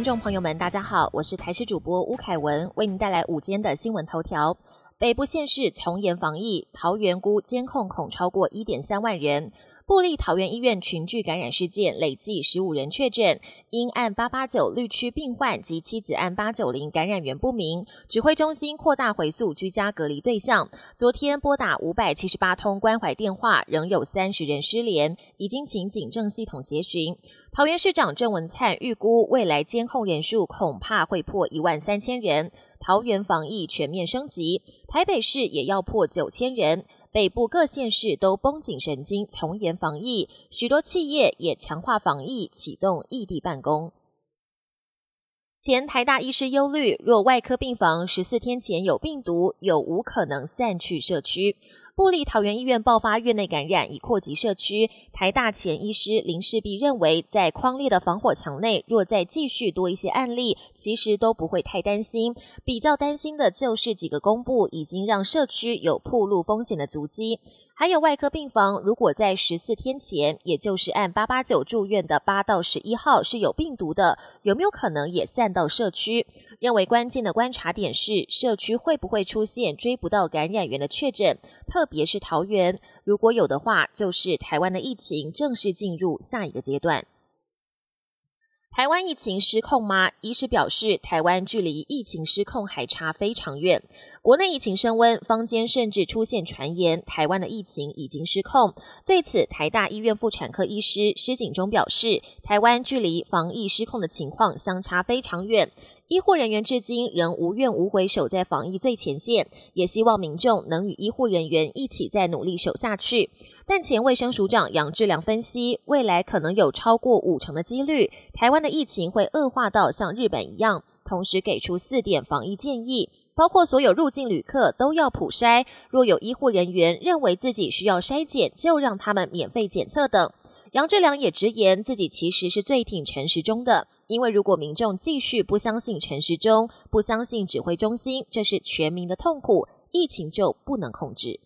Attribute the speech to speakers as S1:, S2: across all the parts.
S1: 听众朋友们，大家好，我是台视主播吴凯文，为您带来午间的新闻头条。北部县市从严防疫，桃园估监控恐超过一点三万人。布利桃园医院群聚感染事件累计十五人确诊，因案八八九绿区病患及妻子案八九零感染源不明，指挥中心扩大回溯居家隔离对象。昨天拨打五百七十八通关怀电话，仍有三十人失联，已经请警政系统协寻。桃园市长郑文灿预估未来监控人数恐怕会破一万三千人，桃园防疫全面升级，台北市也要破九千人。北部各县市都绷紧神经，从严防疫，许多企业也强化防疫，启动异地办公。前台大医师忧虑，若外科病房十四天前有病毒，有无可能散去社区？布利桃园医院爆发院内感染，已扩及社区。台大前医师林世璧认为，在框列的防火墙内，若再继续多一些案例，其实都不会太担心。比较担心的就是几个公布已经让社区有暴露风险的足迹。还有外科病房，如果在十四天前，也就是按八八九住院的八到十一号是有病毒的，有没有可能也散到社区？认为关键的观察点是社区会不会出现追不到感染源的确诊，特别是桃园，如果有的话，就是台湾的疫情正式进入下一个阶段。台湾疫情失控吗？医师表示，台湾距离疫情失控还差非常远。国内疫情升温，坊间甚至出现传言，台湾的疫情已经失控。对此，台大医院妇产科医师施景忠表示，台湾距离防疫失控的情况相差非常远。医护人员至今仍无怨无悔守在防疫最前线，也希望民众能与医护人员一起再努力守下去。但前卫生署长杨志良分析，未来可能有超过五成的几率，台湾的疫情会恶化到像日本一样。同时给出四点防疫建议，包括所有入境旅客都要普筛，若有医护人员认为自己需要筛检，就让他们免费检测等。杨志良也直言，自己其实是最挺陈时中的，因为如果民众继续不相信陈时中，不相信指挥中心，这是全民的痛苦，疫情就不能控制。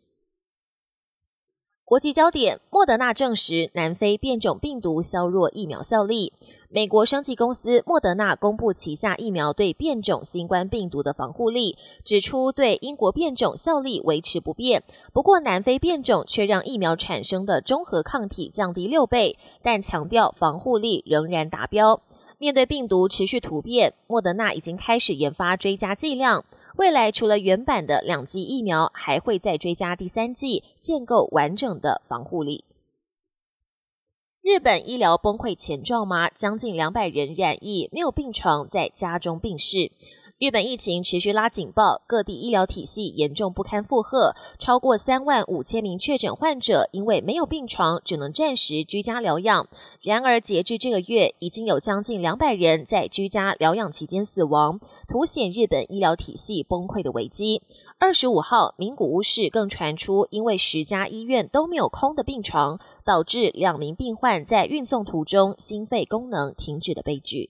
S1: 国际焦点：莫德纳证实南非变种病毒削弱疫苗效力。美国生技公司莫德纳公布旗下疫苗对变种新冠病毒的防护力，指出对英国变种效力维持不变。不过南非变种却让疫苗产生的中和抗体降低六倍，但强调防护力仍然达标。面对病毒持续突变，莫德纳已经开始研发追加剂量。未来除了原版的两剂疫苗，还会再追加第三剂，建构完整的防护力。日本医疗崩溃前兆吗？将近两百人染疫，没有病床，在家中病逝。日本疫情持续拉警报，各地医疗体系严重不堪负荷，超过三万五千名确诊患者因为没有病床，只能暂时居家疗养。然而，截至这个月，已经有将近两百人在居家疗养期间死亡，凸显日本医疗体系崩溃的危机。二十五号，名古屋市更传出，因为十家医院都没有空的病床，导致两名病患在运送途中心肺功能停止的悲剧。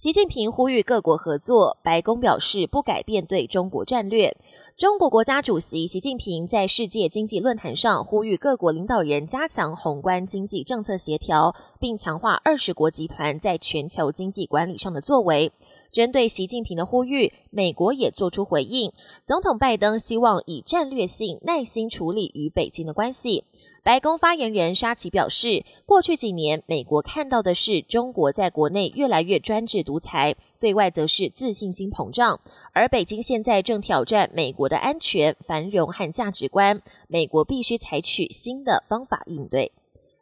S1: 习近平呼吁各国合作，白宫表示不改变对中国战略。中国国家主席习近平在世界经济论坛上呼吁各国领导人加强宏观经济政策协调，并强化二十国集团在全球经济管理上的作为。针对习近平的呼吁，美国也做出回应。总统拜登希望以战略性耐心处理与北京的关系。白宫发言人沙奇表示，过去几年，美国看到的是中国在国内越来越专制独裁，对外则是自信心膨胀。而北京现在正挑战美国的安全、繁荣和价值观，美国必须采取新的方法应对。